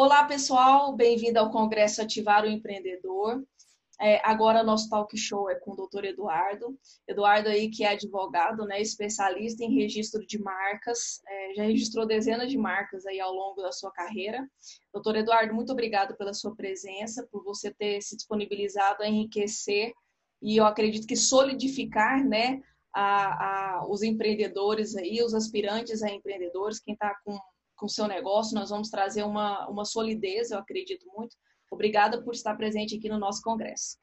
Olá, pessoal, bem-vindo ao Congresso Ativar o Empreendedor. É, agora nosso talk show é com o doutor Eduardo. Eduardo aí que é advogado, né, especialista em registro de marcas, é, já registrou dezenas de marcas aí ao longo da sua carreira. Doutor Eduardo, muito obrigado pela sua presença, por você ter se disponibilizado a enriquecer e eu acredito que solidificar, né, a, a, os empreendedores aí, os aspirantes a empreendedores, quem está com com seu negócio, nós vamos trazer uma, uma solidez, eu acredito muito, Obrigada por estar presente aqui no nosso congresso.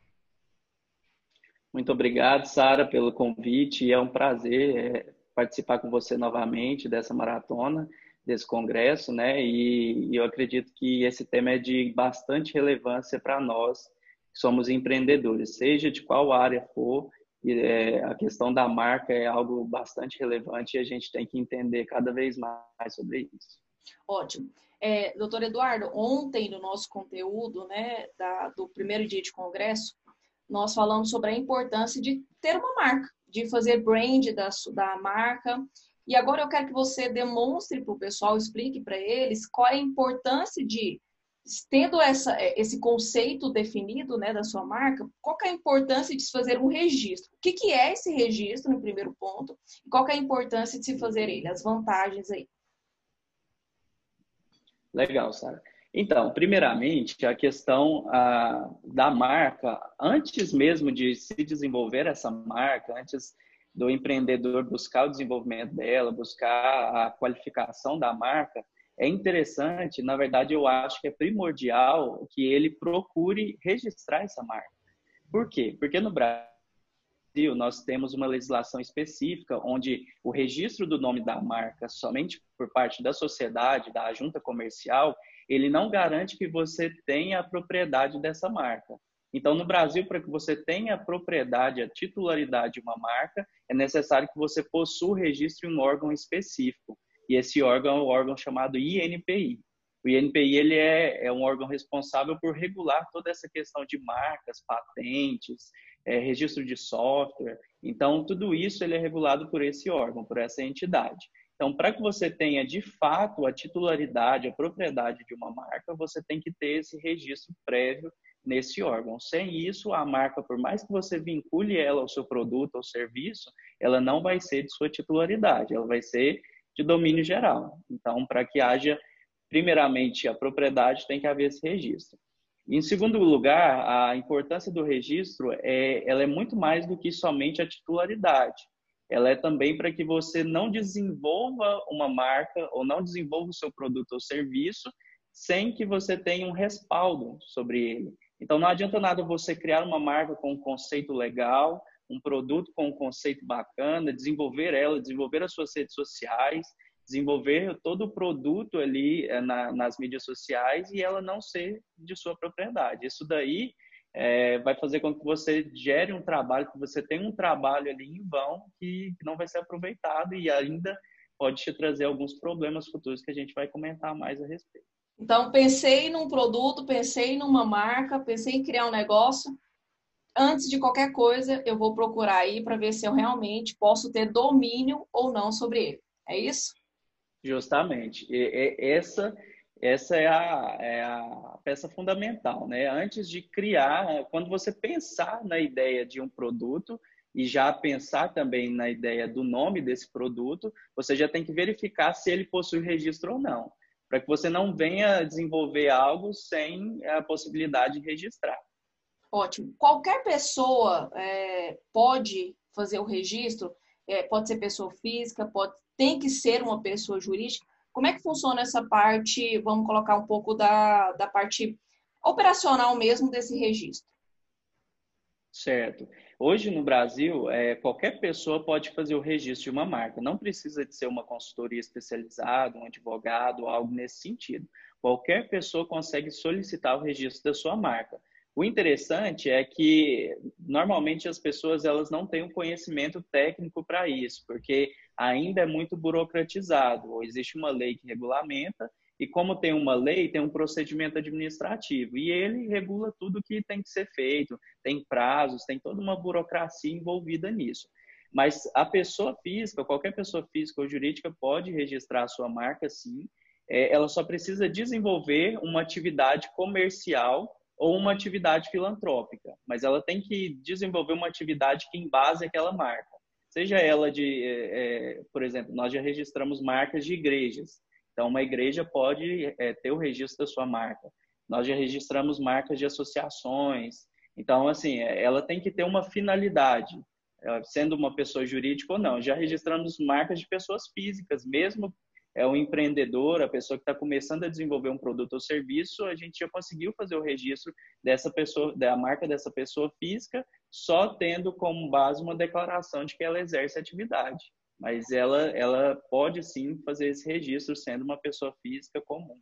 Muito obrigado, Sara, pelo convite. É um prazer é, participar com você novamente dessa maratona, desse congresso, né? E, eu acredito que esse tema é de bastante relevância para nós, que somos empreendedores, seja de qual área for. É, a questão da marca é algo bastante relevante e a gente tem que entender cada vez mais sobre isso. Ótimo. É, doutor Eduardo, ontem no nosso conteúdo, né, da, do primeiro dia de congresso, nós falamos sobre a importância de ter uma marca, de fazer brand da, da marca. E agora eu quero que você demonstre para o pessoal, explique para eles qual é a importância de, tendo essa, esse conceito definido né, da sua marca, qual é a importância de se fazer um registro? O que, que é esse registro, no primeiro ponto? E qual é a importância de se fazer ele? As vantagens aí. Legal, Sara. Então, primeiramente, a questão ah, da marca, antes mesmo de se desenvolver essa marca, antes do empreendedor buscar o desenvolvimento dela, buscar a qualificação da marca, é interessante, na verdade, eu acho que é primordial que ele procure registrar essa marca. Por quê? Porque no Brasil, nós temos uma legislação específica onde o registro do nome da marca somente por parte da sociedade, da junta comercial, ele não garante que você tenha a propriedade dessa marca. Então, no Brasil, para que você tenha a propriedade, a titularidade de uma marca, é necessário que você possua o registro em um órgão específico. E esse órgão é o órgão chamado INPI. O INPI ele é, é um órgão responsável por regular toda essa questão de marcas, patentes, é, registro de software. Então, tudo isso ele é regulado por esse órgão, por essa entidade. Então, para que você tenha de fato a titularidade, a propriedade de uma marca, você tem que ter esse registro prévio nesse órgão. Sem isso, a marca, por mais que você vincule ela ao seu produto ou serviço, ela não vai ser de sua titularidade, ela vai ser de domínio geral. Então, para que haja, primeiramente, a propriedade, tem que haver esse registro. Em segundo lugar, a importância do registro é, ela é muito mais do que somente a titularidade. Ela é também para que você não desenvolva uma marca ou não desenvolva o seu produto ou serviço sem que você tenha um respaldo sobre ele. Então, não adianta nada você criar uma marca com um conceito legal, um produto com um conceito bacana, desenvolver ela, desenvolver as suas redes sociais, desenvolver todo o produto ali é, na, nas mídias sociais e ela não ser de sua propriedade. Isso daí é, vai fazer com que você gere um trabalho, que você tenha um trabalho ali em vão que não vai ser aproveitado e ainda pode te trazer alguns problemas futuros que a gente vai comentar mais a respeito. Então, pensei num produto, pensei numa marca, pensei em criar um negócio. Antes de qualquer coisa, eu vou procurar aí para ver se eu realmente posso ter domínio ou não sobre ele. É isso? Justamente. E, e, essa essa é a, é a, peça fundamental, né? Antes de criar, quando você pensar na ideia de um produto e já pensar também na ideia do nome desse produto, você já tem que verificar se ele possui registro ou não, para que você não venha desenvolver algo sem a possibilidade de registrar. Ótimo. Qualquer pessoa é, pode fazer o registro, é, pode ser pessoa física, pode tem que ser uma pessoa jurídica. Como é que funciona essa parte? Vamos colocar um pouco da, da parte operacional mesmo desse registro. Certo. Hoje no Brasil, é, qualquer pessoa pode fazer o registro de uma marca. Não precisa de ser uma consultoria especializada, um advogado, algo nesse sentido. Qualquer pessoa consegue solicitar o registro da sua marca. O interessante é que normalmente as pessoas elas não têm um conhecimento técnico para isso, porque ainda é muito burocratizado. Ou existe uma lei que regulamenta e como tem uma lei, tem um procedimento administrativo e ele regula tudo que tem que ser feito, tem prazos, tem toda uma burocracia envolvida nisso. Mas a pessoa física, qualquer pessoa física ou jurídica pode registrar a sua marca, sim, é, ela só precisa desenvolver uma atividade comercial ou uma atividade filantrópica, mas ela tem que desenvolver uma atividade que embase aquela marca. Seja ela de, é, é por exemplo, nós já registramos marcas de igrejas, então uma igreja pode é, ter o registro da sua marca. Nós já registramos marcas de associações, então assim, é, ela tem que ter uma finalidade, é, sendo uma pessoa jurídica ou não. Já registramos marcas de pessoas físicas, mesmo é o empreendedor, a pessoa que está começando a desenvolver um produto ou serviço, a gente já conseguiu fazer o registro dessa pessoa, da marca dessa pessoa física, só tendo como base uma declaração de que ela exerce atividade. Mas ela, ela pode sim fazer esse registro sendo uma pessoa física comum.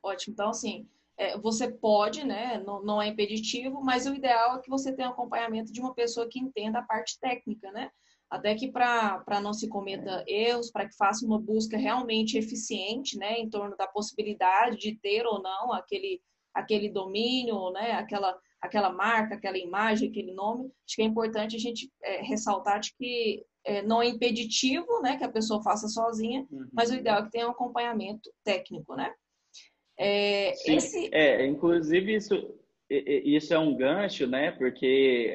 Ótimo. Então, assim, é, você pode, né? Não, não é impeditivo, mas o ideal é que você tenha acompanhamento de uma pessoa que entenda a parte técnica, né? até que para não se cometa erros, para que faça uma busca realmente eficiente, né, em torno da possibilidade de ter ou não aquele, aquele domínio, né, aquela, aquela marca, aquela imagem, aquele nome. Acho que é importante a gente é, ressaltar de que é, não é impeditivo, né, que a pessoa faça sozinha, uhum. mas o ideal é que tenha um acompanhamento técnico, né. É, Sim, esse... é inclusive isso, isso é um gancho, né, porque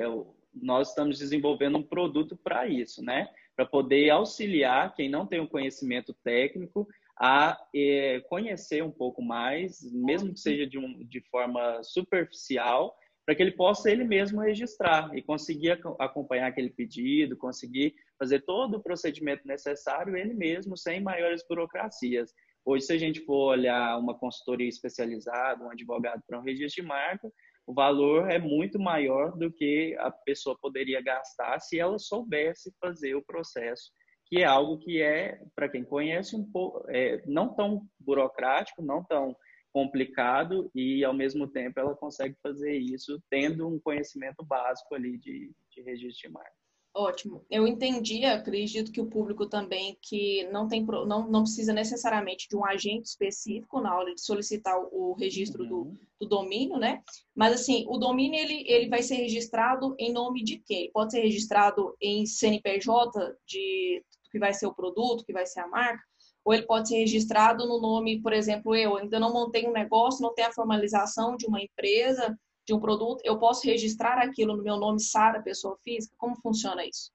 nós estamos desenvolvendo um produto para isso, né? Para poder auxiliar quem não tem o conhecimento técnico a é, conhecer um pouco mais, mesmo que seja de, um, de forma superficial, para que ele possa ele mesmo registrar e conseguir acompanhar aquele pedido, conseguir fazer todo o procedimento necessário ele mesmo, sem maiores burocracias. Hoje, se a gente for olhar uma consultoria especializada, um advogado para um registro de marca, o valor é muito maior do que a pessoa poderia gastar se ela soubesse fazer o processo, que é algo que é, para quem conhece, um pouco, é, não tão burocrático, não tão complicado e, ao mesmo tempo, ela consegue fazer isso tendo um conhecimento básico ali de, de registro de marca. Ótimo. Eu entendi, acredito que o público também que não tem não, não precisa necessariamente de um agente específico na hora de solicitar o registro uhum. do, do domínio, né? Mas assim, o domínio ele, ele vai ser registrado em nome de quem? Pode ser registrado em CNPJ de que vai ser o produto, que vai ser a marca, ou ele pode ser registrado no nome, por exemplo, eu ainda não montei um negócio, não tenho a formalização de uma empresa, de um produto, eu posso registrar aquilo no meu nome, Sara, pessoa física? Como funciona isso?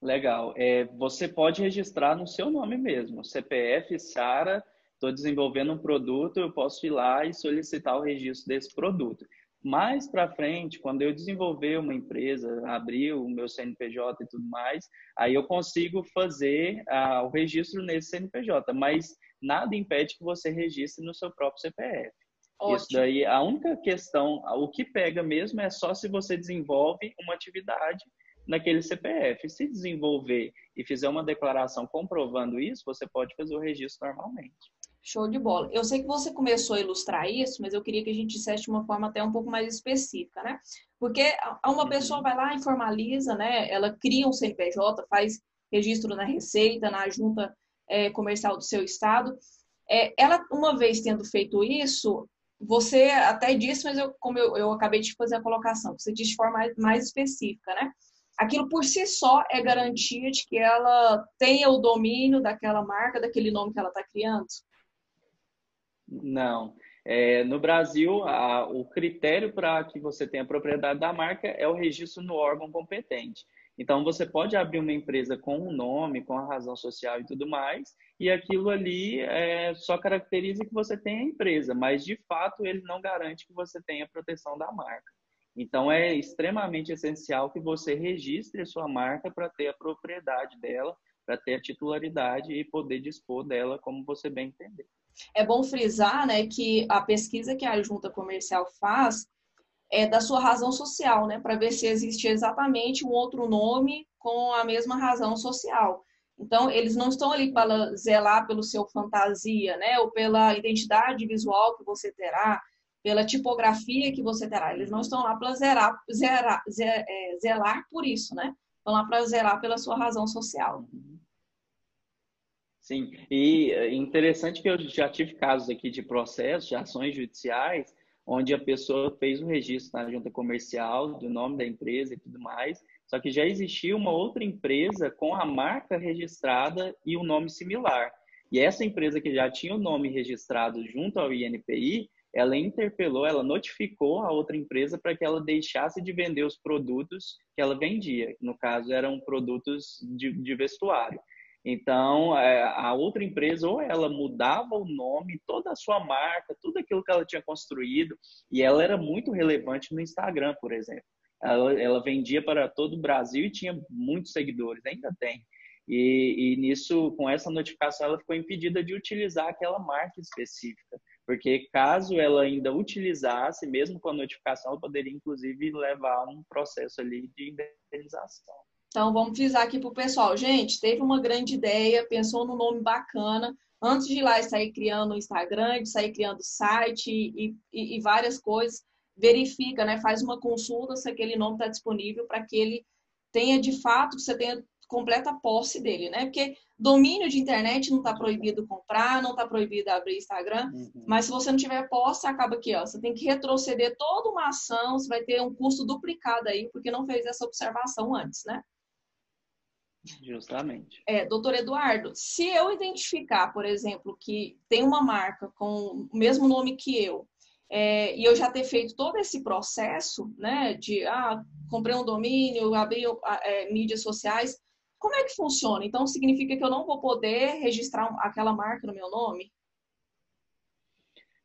Legal. É, você pode registrar no seu nome mesmo. CPF, Sara, estou desenvolvendo um produto, eu posso ir lá e solicitar o registro desse produto. Mais para frente, quando eu desenvolver uma empresa, abrir o meu CNPJ e tudo mais, aí eu consigo fazer ah, o registro nesse CNPJ, mas nada impede que você registre no seu próprio CPF. Ótimo. Isso daí, a única questão, o que pega mesmo é só se você desenvolve uma atividade naquele CPF. Se desenvolver e fizer uma declaração comprovando isso, você pode fazer o registro normalmente. Show de bola. Eu sei que você começou a ilustrar isso, mas eu queria que a gente dissesse de uma forma até um pouco mais específica, né? Porque uma pessoa vai lá e formaliza, né? Ela cria um CNPJ, faz registro na Receita, na junta é, comercial do seu estado. É, ela, uma vez tendo feito isso, você até disse, mas eu, como eu, eu acabei de fazer a colocação, você disse de forma mais, mais específica, né? Aquilo por si só é garantia de que ela tenha o domínio daquela marca, daquele nome que ela está criando? Não. É, no Brasil, a, o critério para que você tenha propriedade da marca é o registro no órgão competente. Então, você pode abrir uma empresa com um nome, com a razão social e tudo mais, e aquilo ali é, só caracteriza que você tem a empresa, mas de fato ele não garante que você tenha a proteção da marca. Então, é extremamente essencial que você registre a sua marca para ter a propriedade dela, para ter a titularidade e poder dispor dela como você bem entender. É bom frisar né, que a pesquisa que a junta comercial faz é, da sua razão social, né? Para ver se existe exatamente um outro nome com a mesma razão social. Então, eles não estão ali para zelar pelo seu fantasia, né? Ou pela identidade visual que você terá, pela tipografia que você terá. Eles não estão lá para zerar, zerar, é, zelar por isso, né? Estão lá para zelar pela sua razão social. Sim, e é interessante que eu já tive casos aqui de processos, de ações judiciais, onde a pessoa fez o registro na junta comercial do nome da empresa e tudo mais, só que já existia uma outra empresa com a marca registrada e um nome similar. E essa empresa que já tinha o nome registrado junto ao INPI, ela interpelou, ela notificou a outra empresa para que ela deixasse de vender os produtos que ela vendia. No caso, eram produtos de, de vestuário. Então, é, a outra empresa, ou ela mudava o nome, toda a sua marca, tudo aquilo que ela tinha construído, e ela era muito relevante no Instagram, por exemplo. Ela, ela vendia para todo o Brasil e tinha muitos seguidores, ainda tem. E, e, nisso, com essa notificação, ela ficou impedida de utilizar aquela marca específica, porque caso ela ainda utilizasse, mesmo com a notificação, ela poderia inclusive levar um processo ali de indenização. Então, vamos frisar aqui para o pessoal. Gente, teve uma grande ideia, pensou num nome bacana. Antes de ir lá e sair criando o Instagram, de sair criando site e, e, e várias coisas, verifica, né? Faz uma consulta se aquele nome está disponível para que ele tenha de fato, que você tenha completa posse dele, né? Porque domínio de internet não está proibido comprar, não está proibido abrir Instagram, uhum. mas se você não tiver posse, acaba aqui, ó, você tem que retroceder toda uma ação, você vai ter um custo duplicado aí, porque não fez essa observação antes, né? Justamente. É, doutor Eduardo, se eu identificar, por exemplo, que tem uma marca com o mesmo nome que eu, é, e eu já ter feito todo esse processo, né, de, ah, comprei um domínio, abri é, mídias sociais, como é que funciona? Então, significa que eu não vou poder registrar aquela marca no meu nome?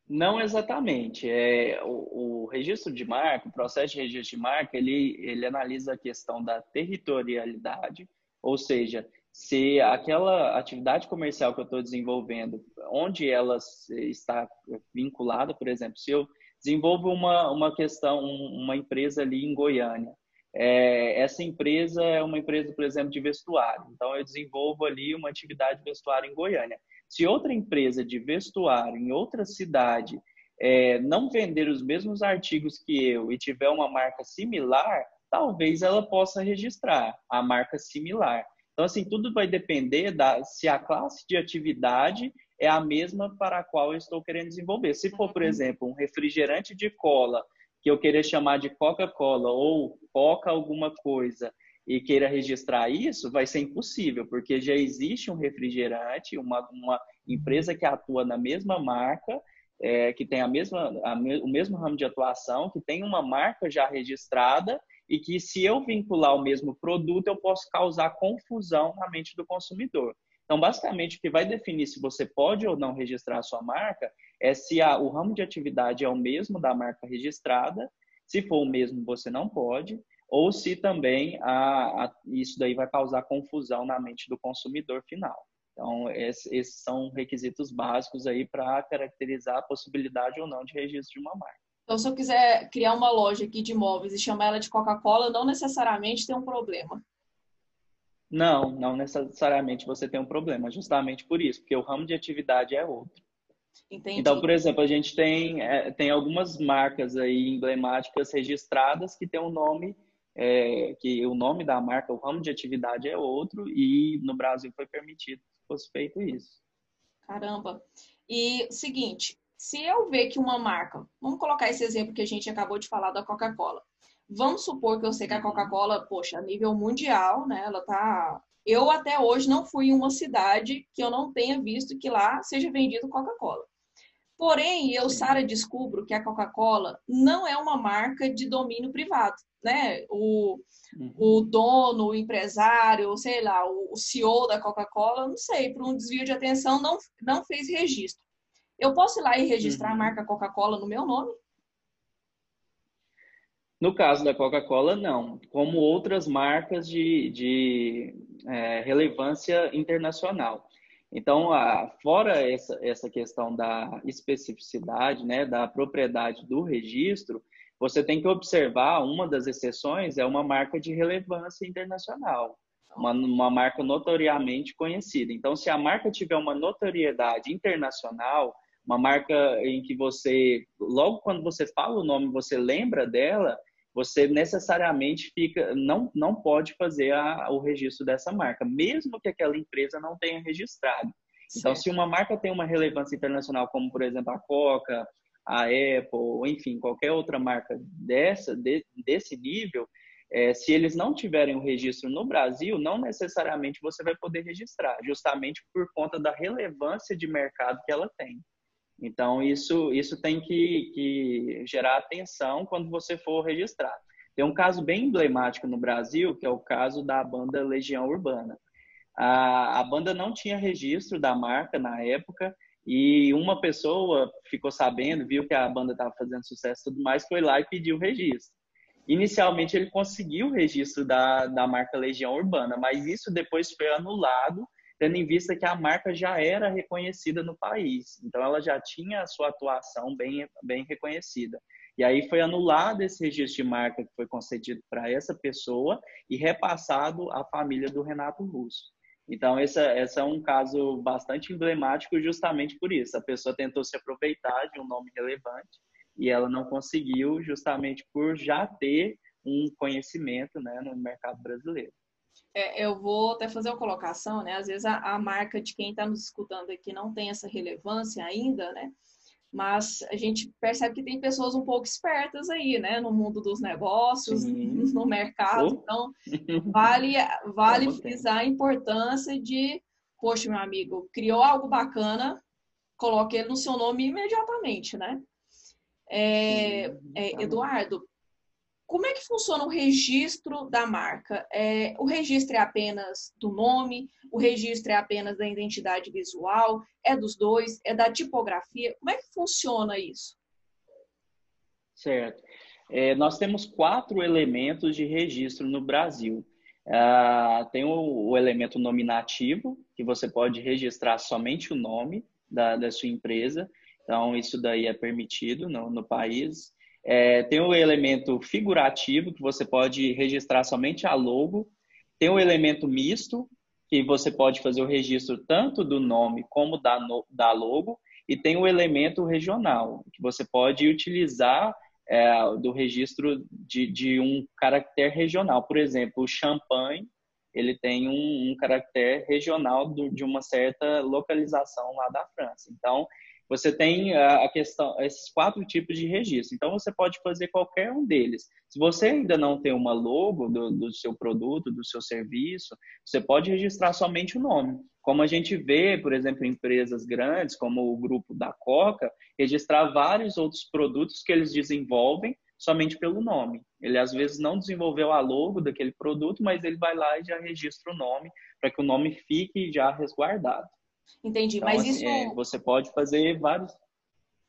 Não exatamente. É, o, o, registro de marca, o processo de registro de marca, ele, ele analisa a questão da territorialidade, ou seja, se aquela atividade comercial que eu estou desenvolvendo, onde ela está vinculada, por exemplo, se eu desenvolvo uma, uma questão, uma empresa ali em Goiânia, é, essa empresa é uma empresa, por exemplo, de vestuário. Então, eu desenvolvo ali uma atividade de vestuário em Goiânia. Se outra empresa de vestuário em outra cidade é, não vender os mesmos artigos que eu e tiver uma marca similar, talvez ela possa registrar a marca similar. Então, assim, tudo vai depender da se a classe de atividade é a mesma para a qual eu estou querendo desenvolver. Se for, por uhum. exemplo, um refrigerante de cola que eu querer chamar de Coca-Cola ou Coca alguma coisa e queira registrar isso, vai ser impossível, porque já existe um refrigerante, uma, uma empresa que atua na mesma marca, é, que tem a mesma, a, o mesmo ramo de atuação, que tem uma marca já registrada e que se eu vincular o mesmo produto, eu posso causar confusão na mente do consumidor. Então, basicamente, o que vai definir se você pode ou não registrar a sua marca é se a, o ramo de atividade é o mesmo da marca registrada. Se for o mesmo, você não pode. Ou se também a, a, isso daí vai causar confusão na mente do consumidor final. Então, esses são requisitos básicos aí para caracterizar a possibilidade ou não de registro de uma marca. Então, se eu quiser criar uma loja aqui de imóveis e chamar ela de Coca-Cola, não necessariamente tem um problema. Não, não necessariamente você tem um problema, justamente por isso, porque o ramo de atividade é outro. Entendi. Então, por exemplo, a gente tem, é, tem algumas marcas aí emblemáticas registradas que tem um nome, é, que o nome da marca, o ramo de atividade é outro, e no Brasil foi permitido que fosse feito isso. Caramba. E seguinte, se eu ver que uma marca, vamos colocar esse exemplo que a gente acabou de falar da Coca-Cola. Vamos supor que eu sei que a uhum. Coca-Cola, poxa, a nível mundial, né? Ela tá. Eu até hoje não fui em uma cidade que eu não tenha visto que lá seja vendido Coca-Cola. Porém, eu, Sara, descubro que a Coca-Cola não é uma marca de domínio privado, né? O, uhum. o dono, o empresário, sei lá, o, CEO da Coca-Cola, não sei, por um desvio de atenção, não, não fez registro. Eu posso ir lá e registrar uhum. a marca Coca-Cola no meu nome? No caso da Coca-Cola, não. Como outras marcas de, de é, relevância internacional. Então, a, fora essa, essa questão da especificidade, né, da propriedade do registro, você tem que observar, uma das exceções é uma marca de relevância internacional, uma, uma marca notoriamente conhecida. Então, se a marca tiver uma notoriedade internacional, uma marca em que você, logo quando você fala o nome, você lembra dela, você necessariamente fica não, não pode fazer a, o registro dessa marca, mesmo que aquela empresa não tenha registrado. Então, se uma marca tem uma relevância internacional, como por exemplo a Coca, a Apple, enfim, qualquer outra marca dessa, de, desse nível, é, se eles não tiverem o registro no Brasil, não necessariamente você vai poder registrar, justamente por conta da relevância de mercado que ela tem. Então, isso, isso tem que, que gerar atenção quando você for registrar. Tem um caso bem emblemático no Brasil, que é o caso da banda Legião Urbana. A, a banda não tinha registro da marca na época, e uma pessoa ficou sabendo, viu que a banda estava fazendo sucesso e tudo mais, foi lá e pediu o registro. Inicialmente ele conseguiu o registro da, da marca Legião Urbana, mas isso depois foi anulado, tendo em vista que a marca já era reconhecida no país. Então ela já tinha a sua atuação bem, bem reconhecida. E aí foi anulado esse registro de marca que foi concedido para essa pessoa e repassado à família do Renato Russo. Então, esse, esse é um caso bastante emblemático justamente por isso. A pessoa tentou se aproveitar de um nome relevante e ela não conseguiu justamente por já ter um conhecimento né, no mercado brasileiro. É, eu vou até fazer uma colocação, né? Às vezes a, a marca de quem está nos escutando aqui não tem essa relevância ainda, né? Mas a gente percebe que tem pessoas um pouco espertas aí, né? No mundo dos negócios, Sim. no mercado. Então, vale, vale frisar a importância de, poxa, meu amigo, criou algo bacana, coloque ele no seu nome imediatamente, né? É, é, Eduardo, como é que funciona o registro da marca? É, o registro é apenas do nome, o registro é apenas da identidade visual, é dos dois, é da tipografia? Como é que funciona isso? Certo. É, nós temos quatro elementos de registro no Brasil. Ah, tem o, o, elemento nominativo, que você pode registrar somente o nome da, da sua empresa. Então, isso daí é permitido no, no país. É, tem o elemento figurativo, que você pode registrar somente a logo. Tem o elemento misto, que você pode fazer o registro tanto do nome como da, da logo. E tem o elemento regional, que você pode utilizar é, do registro de, de um caractere regional. Por exemplo, o champanhe, ele tem um, um caractere regional do, de uma certa localização lá da França. Então, você tem a questão, esses quatro tipos de registro. Então, você pode fazer qualquer um deles. Se você ainda não tem uma logo do, do seu produto, do seu serviço, você pode registrar somente o nome. Como a gente vê, por exemplo, empresas grandes, como o grupo da Coca, registrar vários outros produtos que eles desenvolvem somente pelo nome. Ele às vezes não desenvolveu a logo daquele produto, mas ele vai lá e já registra o nome para que o nome fique já resguardado. Entendi. Então, Mas assim, isso. É, você pode fazer vários.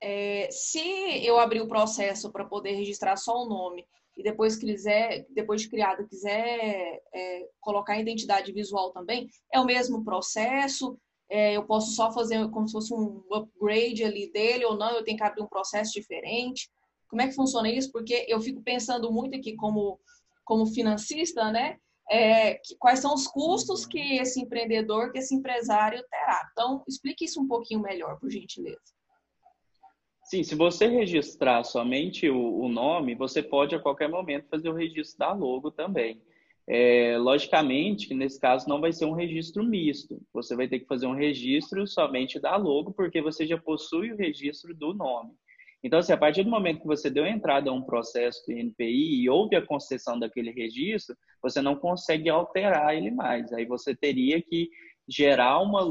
É, se eu abrir o processo para poder registrar só o nome e depois quiser, depois de criado, quiser é, colocar a identidade visual também, é o mesmo processo. É, eu posso só fazer como se fosse um upgrade ali dele ou não, eu tenho que abrir um processo diferente. Como é que funciona isso? Porque eu fico pensando muito aqui como, como financista, né? É, que, quais são os custos que esse empreendedor, que esse empresário terá. Então, explique isso um pouquinho melhor, por gentileza. Sim, se você registrar somente o, o nome, você pode a qualquer momento fazer o registro da logo também. É, logicamente que nesse caso não vai ser um registro misto. Você vai ter que fazer um registro somente da logo, porque você já possui o registro do nome. Então, assim, a partir do momento que você deu entrada a um processo do INPI e houve a concessão daquele registro, você não consegue alterar ele mais. Aí você teria que gerar, uma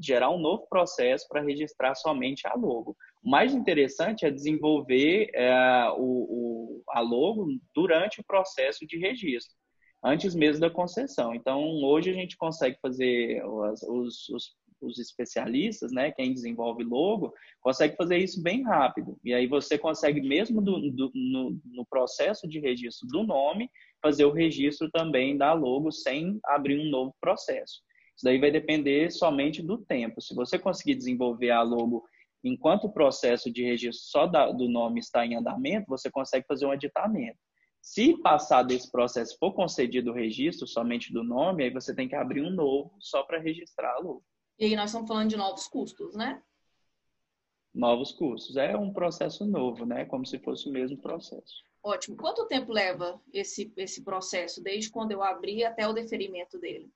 gerar um novo processo para registrar somente a logo. O mais interessante é desenvolver é, o, o, a logo durante o processo de registro, antes mesmo da concessão. Então, hoje a gente consegue fazer os, os, os especialistas, né, quem desenvolve logo, consegue fazer isso bem rápido. E aí você consegue, mesmo do, do, no, no processo de registro do nome, fazer o registro também da logo sem abrir um novo processo. Isso daí vai depender somente do tempo. Se você conseguir desenvolver a logo enquanto o processo de registro só da, do nome está em andamento, você consegue fazer um aditamento. Se passar desse processo for concedido o registro somente do nome, aí você tem que abrir um novo só para registrar a logo. E aí nós estamos falando de novos custos, né? Novos custos. É um processo novo, né? Como se fosse o mesmo processo. Ótimo. Quanto tempo leva esse, esse processo, desde quando eu abri até o deferimento dele?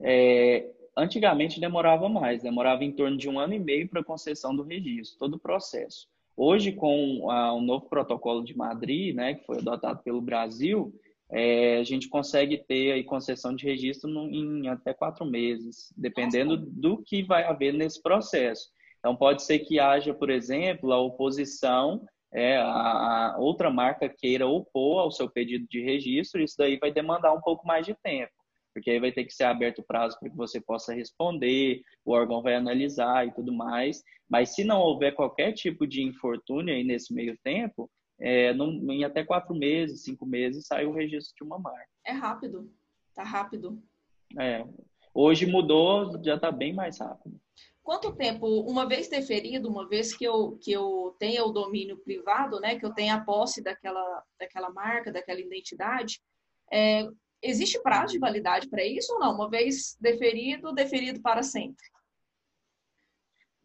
É, antigamente demorava mais, demorava em torno de um ano e meio para a concessão do registro, todo o processo. Hoje, com o novo protocolo de Madrid, né, que foi adotado pelo Brasil, é, a gente consegue ter aí concessão de registro no, em até quatro meses, dependendo Nossa. do que vai haver nesse processo. Então, pode ser que haja, por exemplo, a oposição, é, a, a outra marca queira opor ao seu pedido de registro, isso daí vai demandar um pouco mais de tempo porque aí vai ter que ser aberto o prazo para que você possa responder, o órgão vai analisar e tudo mais. Mas se não houver qualquer tipo de infortúnio aí nesse meio tempo, é, em até quatro meses, cinco meses, sai o registro de uma marca. É rápido, tá rápido. É. Hoje mudou, já está bem mais rápido. Quanto tempo, uma vez deferido, uma vez que eu, que eu tenha o domínio privado, né, que eu tenha a posse daquela, daquela marca, daquela identidade, é, Existe prazo de validade para isso ou não? Uma vez deferido, deferido para sempre?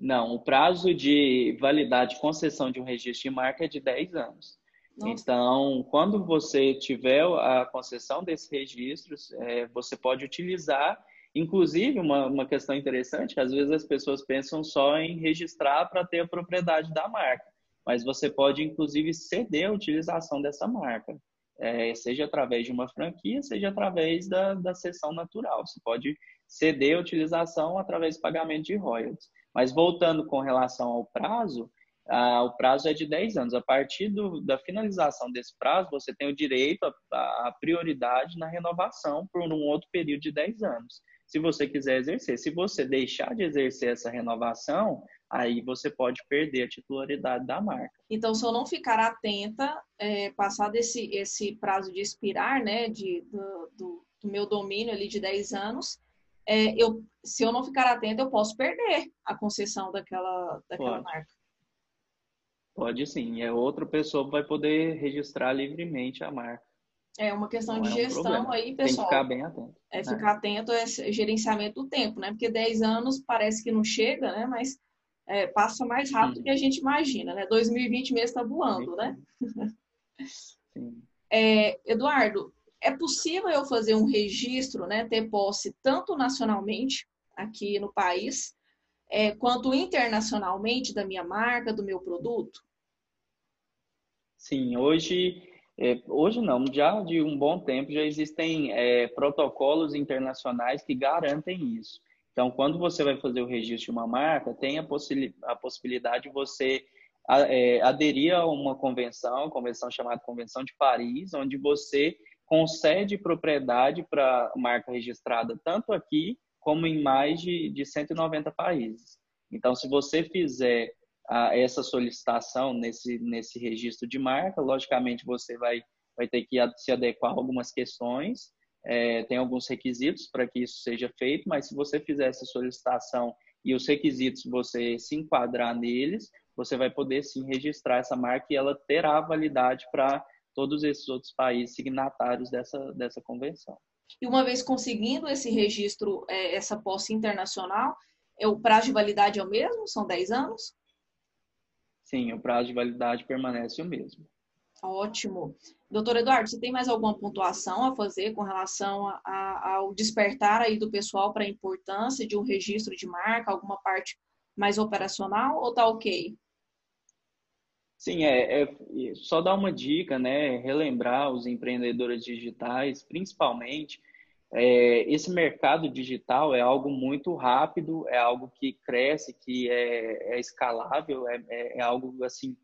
Não, o prazo de validade de concessão de um registro de marca é de 10 anos. Nossa. Então, quando você tiver a concessão desses registros, é, você pode utilizar. Inclusive, uma, uma questão interessante, às vezes as pessoas pensam só em registrar para ter a propriedade da marca, mas você pode, inclusive, ceder a utilização dessa marca é, seja através de uma franquia, seja através da, da sessão natural. Você pode ceder a utilização através do pagamento de royalties. Mas voltando com relação ao prazo, ah, o prazo é de 10 anos. A partir do, da finalização desse prazo, você tem o direito à prioridade na renovação por um outro período de 10 anos. Se você quiser exercer. Se você deixar de exercer essa renovação, aí você pode perder a titularidade da marca. Então, se eu não ficar atenta, é, passado esse, esse prazo de expirar, né, de, do, do, do meu domínio ali de 10 anos, é, eu, se eu não ficar atenta, eu posso perder a concessão daquela, daquela pode. marca. Pode sim, é outra pessoa vai poder registrar livremente a marca. É uma questão não de é um gestão problema. aí, pessoal. Tem que ficar bem atento. É, é. ficar é. atento esse gerenciamento do tempo, né? Porque 10 anos parece que não chega, né? Mas é, passa mais rápido do que a gente imagina, né? 2020 mesmo está voando, né? Sim. É, Eduardo, é possível eu fazer um registro, né? Ter posse tanto nacionalmente aqui no país, é, quanto internacionalmente da minha marca, do meu produto? Sim, hoje é, hoje não, já de um bom tempo já existem é, protocolos internacionais que garantem isso. Então, quando você vai fazer o registro de uma marca, tem a, possi a possibilidade de você é, aderir a uma convenção, convenção chamada Convenção de Paris, onde você concede propriedade para marca registrada tanto aqui como em mais de, de 190 países. Então, se você fizer a, essa solicitação nesse, nesse registro de marca, logicamente você vai, vai ter que se adequar a algumas questões, é, tem alguns requisitos para que isso seja feito, mas se você fizer essa solicitação e os requisitos você se enquadrar neles, você vai poder sim registrar essa marca e ela terá validade para todos esses outros países signatários dessa, dessa convenção. E uma vez conseguindo esse registro, é, essa posse internacional, é o prazo de validade é o mesmo? São 10 anos? Sim, o prazo de validade permanece o mesmo. Ótimo. Doutor Eduardo, você tem mais alguma pontuação a fazer com relação a, a, ao despertar aí do pessoal para a importância de um registro de marca, alguma parte mais operacional ou tá ok? Sim, é, é, só dar uma dica, né? Relembrar os empreendedores digitais, principalmente, é, esse mercado digital é algo muito rápido, é algo que cresce, que é, é escalável, é, é, é algo assim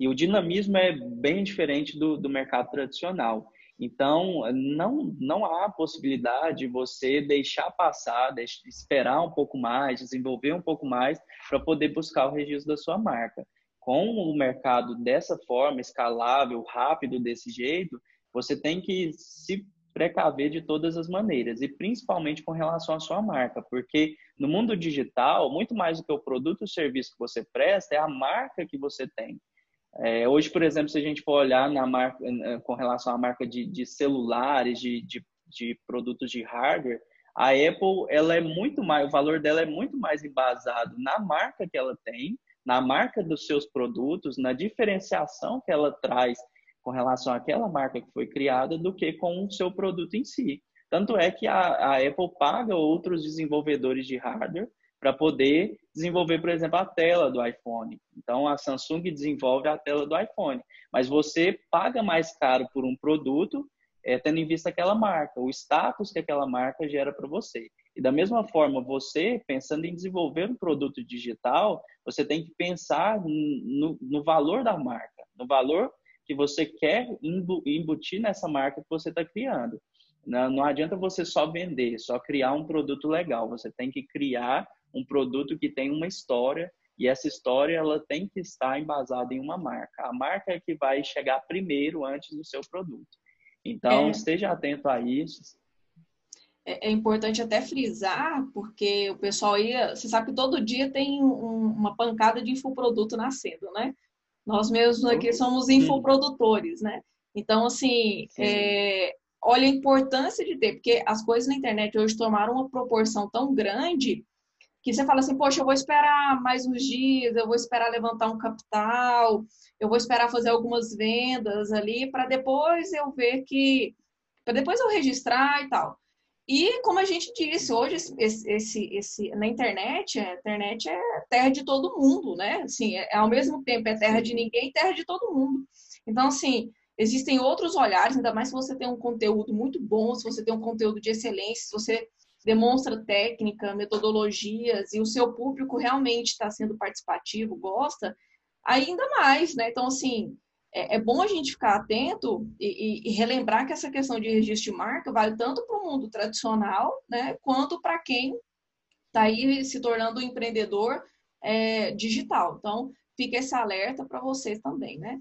e o dinamismo é bem diferente do, do mercado tradicional. Então, não, não há possibilidade de você deixar passar, deixar, esperar um pouco mais, desenvolver um pouco mais para poder buscar o registro da sua marca. Com o mercado dessa forma, escalável, rápido desse jeito, você tem que se precaver de todas as maneiras, e principalmente com relação à sua marca, porque no mundo digital, muito mais do que o produto ou serviço que você presta, é a marca que você tem. É, hoje, por exemplo, se a gente for olhar na marca, com relação à marca de, de celulares, de, de, de, produtos de hardware, a Apple ela é muito mais, o valor dela é muito mais embasado na marca que ela tem, na marca dos seus produtos, na diferenciação que ela traz com relação àquela marca que foi criada, do que com o seu produto em si. Tanto é que a, a Apple paga outros desenvolvedores de hardware para poder desenvolver, por exemplo, a tela do iPhone. Então, a Samsung desenvolve a tela do iPhone, mas você paga mais caro por um produto, é, tendo em vista aquela marca, o status que aquela marca gera para você. E da mesma forma, você, pensando em desenvolver um produto digital, você tem que pensar no, no valor da marca, no valor que você quer embutir nessa marca que você está criando. Não, não adianta você só vender, só criar um produto legal. Você tem que criar um produto que tem uma história e essa história ela tem que estar embasada em uma marca. A marca é que vai chegar primeiro antes do seu produto. Então, é. esteja atento a isso. É, é, importante até frisar, porque o pessoal aí, você sabe que todo dia tem um, uma pancada de infoproduto nascendo, né? Nós mesmos aqui somos infoprodutores, né? Então, assim, é, olha a importância de ter, porque as coisas na internet hoje tomaram uma proporção tão grande que você fala assim, poxa, eu vou esperar mais uns dias, eu vou esperar levantar um capital, eu vou esperar fazer algumas vendas ali para depois eu ver que para depois eu registrar e tal. E como a gente disse, hoje esse, esse, esse, na internet, a internet é terra de todo mundo, né? Assim, é, ao mesmo tempo é terra de ninguém e terra de todo mundo. Então, assim, existem outros olhares, ainda mais se você tem um conteúdo muito bom, se você tem um conteúdo de excelência, se você demonstra técnica, metodologias e o seu público realmente está sendo participativo, gosta, ainda mais, né? Então, assim, é, é bom a gente ficar atento e, e, relembrar que essa questão de registro de marca vale tanto para o mundo tradicional, né, quanto para quem está aí se tornando um empreendedor é, digital. Então, fica esse alerta para vocês também, né?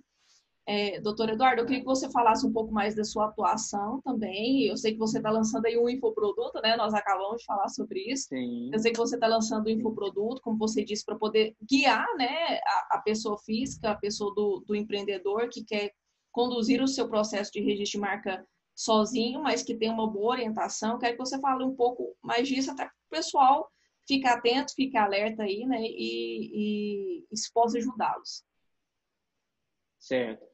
É, doutor Eduardo, eu queria que você falasse um pouco mais da sua atuação também. Eu sei que você está lançando aí um infoproduto, né? Nós acabamos de falar sobre isso. Sim. Eu sei que você está lançando um infoproduto, como você disse, para poder guiar né, a, a, pessoa física, a pessoa do, do empreendedor que quer conduzir o seu processo de registro de marca sozinho, mas que tem uma boa orientação. Quero que você fale um pouco mais disso, até para o pessoal ficar atento, ficar alerta aí, né? E, e isso possa ajudá-los. Certo.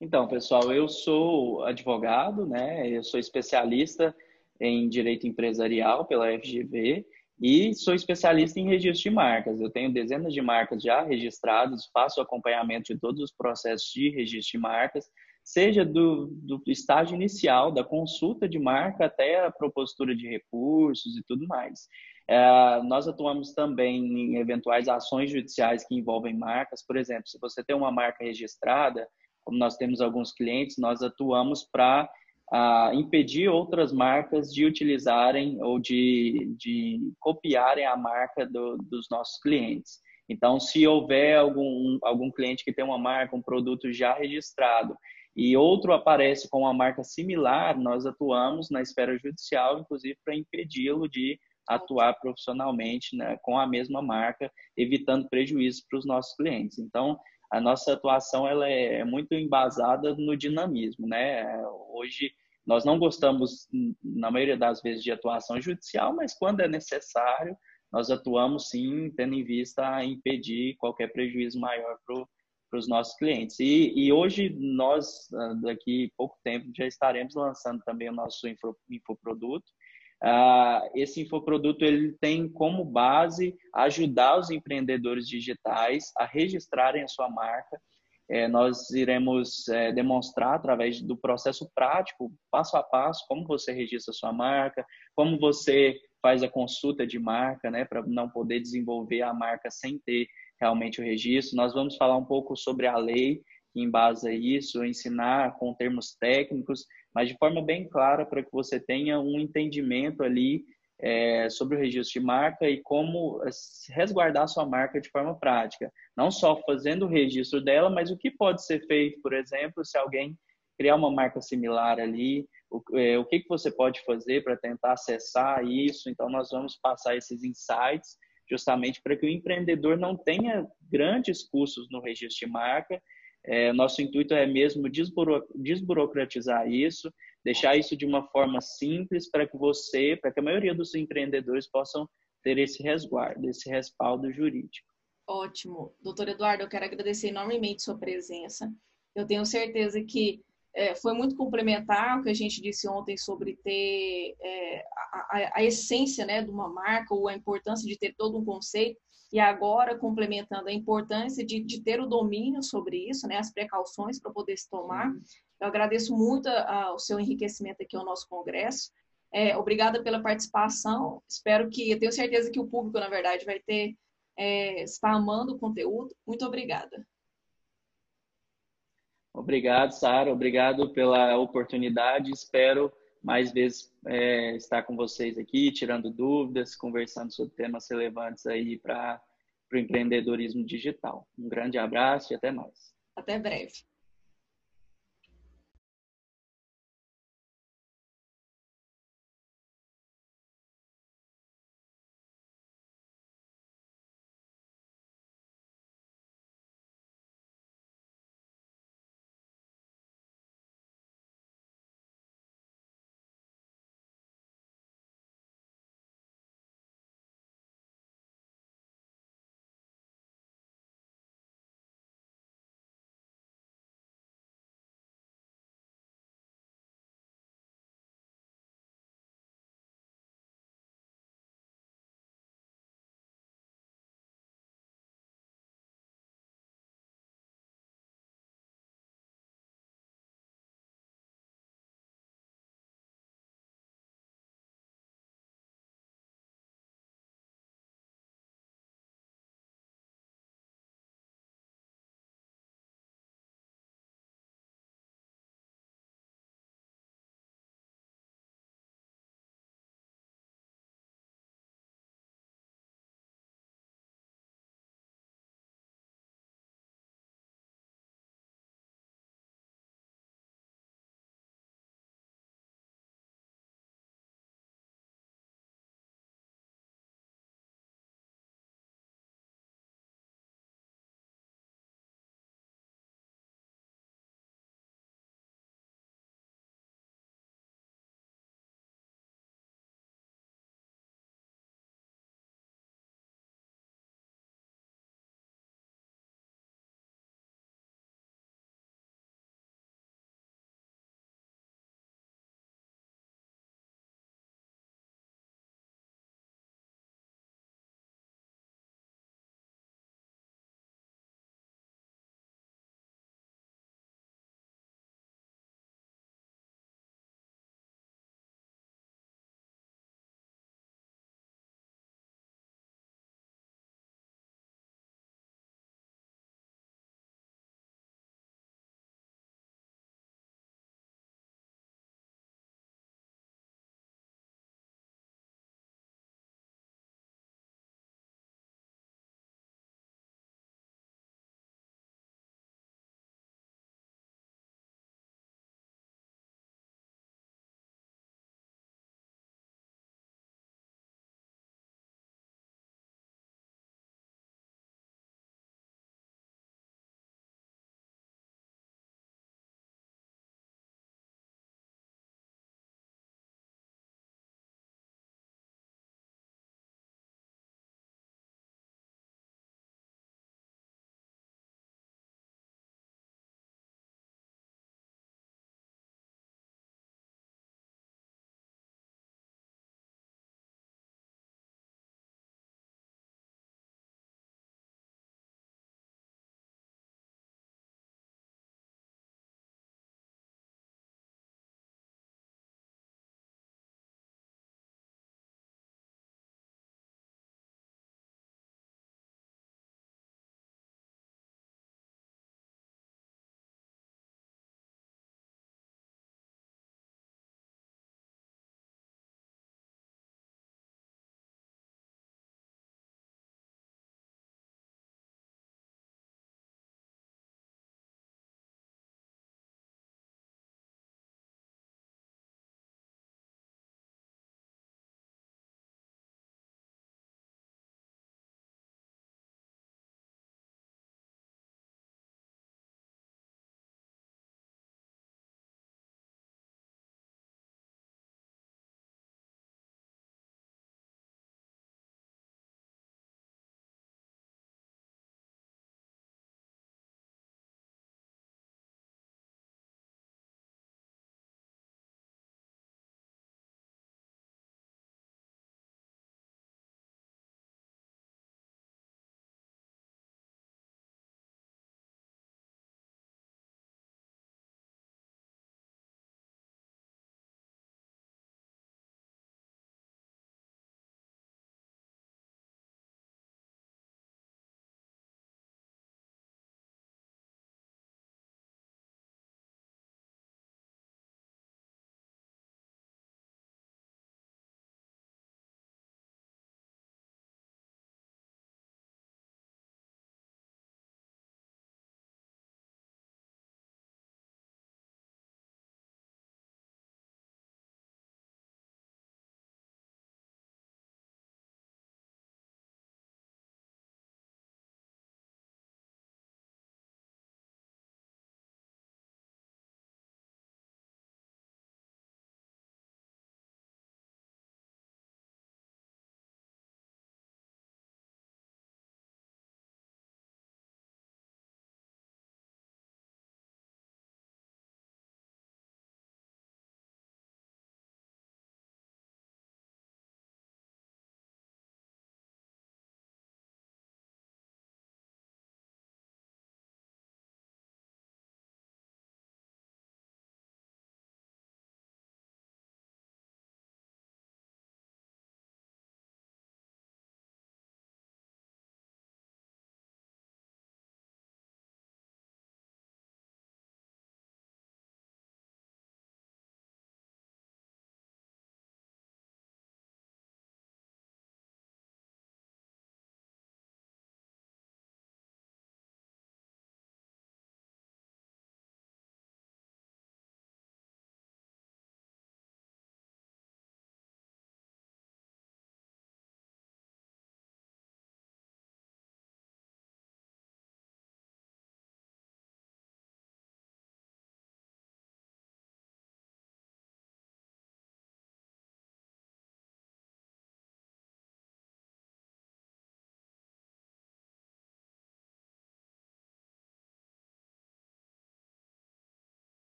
Então, pessoal, eu sou advogado, né? Eu sou especialista em direito empresarial pela FGV e sou especialista em registro de marcas. Eu tenho dezenas de marcas já registradas, faço acompanhamento de todos os processos de registro de marcas, seja do, do estágio inicial, da consulta de marca até a propositura de recursos e tudo mais. É, nós atuamos também em eventuais ações judiciais que envolvem marcas. Por exemplo, se você tem uma marca registrada, como nós temos alguns clientes, nós atuamos para uh, impedir outras marcas de utilizarem ou de, de copiarem a marca do, dos nossos clientes. Então, se houver algum, algum cliente que tem uma marca, um produto já registrado, e outro aparece com uma marca similar, nós atuamos na esfera judicial, inclusive, para impedi-lo de atuar profissionalmente né, com a mesma marca, evitando prejuízos para os nossos clientes. Então, a nossa atuação ela é muito embasada no dinamismo, né? Hoje nós não gostamos na maioria das vezes de atuação judicial, mas quando é necessário nós atuamos sim, tendo em vista a impedir qualquer prejuízo maior para os nossos clientes. E, e, hoje nós daqui pouco tempo já estaremos lançando também o nosso info, infoproduto Uh, esse infoproduto ele tem como base ajudar os empreendedores digitais a registrarem a sua marca. É, nós iremos é, demonstrar através do processo prático, passo a passo, como você registra a sua marca, como você faz a consulta de marca, né, para não poder desenvolver a marca sem ter realmente o registro. Nós vamos falar um pouco sobre a lei que embasa isso, ensinar com termos técnicos mas de forma bem clara para que você tenha um entendimento ali é, sobre o registro de marca e como é, resguardar sua marca de forma prática. Não só fazendo o registro dela, mas o que pode ser feito, por exemplo, se alguém criar uma marca similar ali, o, é, o que, que você pode fazer para tentar acessar isso. Então, nós vamos passar esses insights justamente para que o empreendedor não tenha grandes custos no registro de marca é, nosso intuito é mesmo desburo, desburocratizar isso, deixar isso de uma forma simples para que você, para que a maioria dos empreendedores possam ter esse resguardo, esse respaldo jurídico. Ótimo. Doutor Eduardo, eu quero agradecer enormemente sua presença. Eu tenho certeza que é, foi muito complementar o que a gente disse ontem sobre ter é, a, a, essência né, de uma marca ou a importância de ter todo um conceito e agora complementando a importância de, de ter o domínio sobre isso, né, as precauções para poder se tomar. Eu agradeço muito a, a, o seu enriquecimento aqui ao nosso congresso. É, obrigada pela participação. Espero que, eu tenho certeza que o público, na verdade, vai ter, é, está amando o conteúdo. Muito obrigada. Obrigado, Sara. Obrigado pela oportunidade. Espero mais vezes é, estar com vocês aqui, tirando dúvidas, conversando sobre temas relevantes aí para o empreendedorismo digital. Um grande abraço e até mais. Até breve.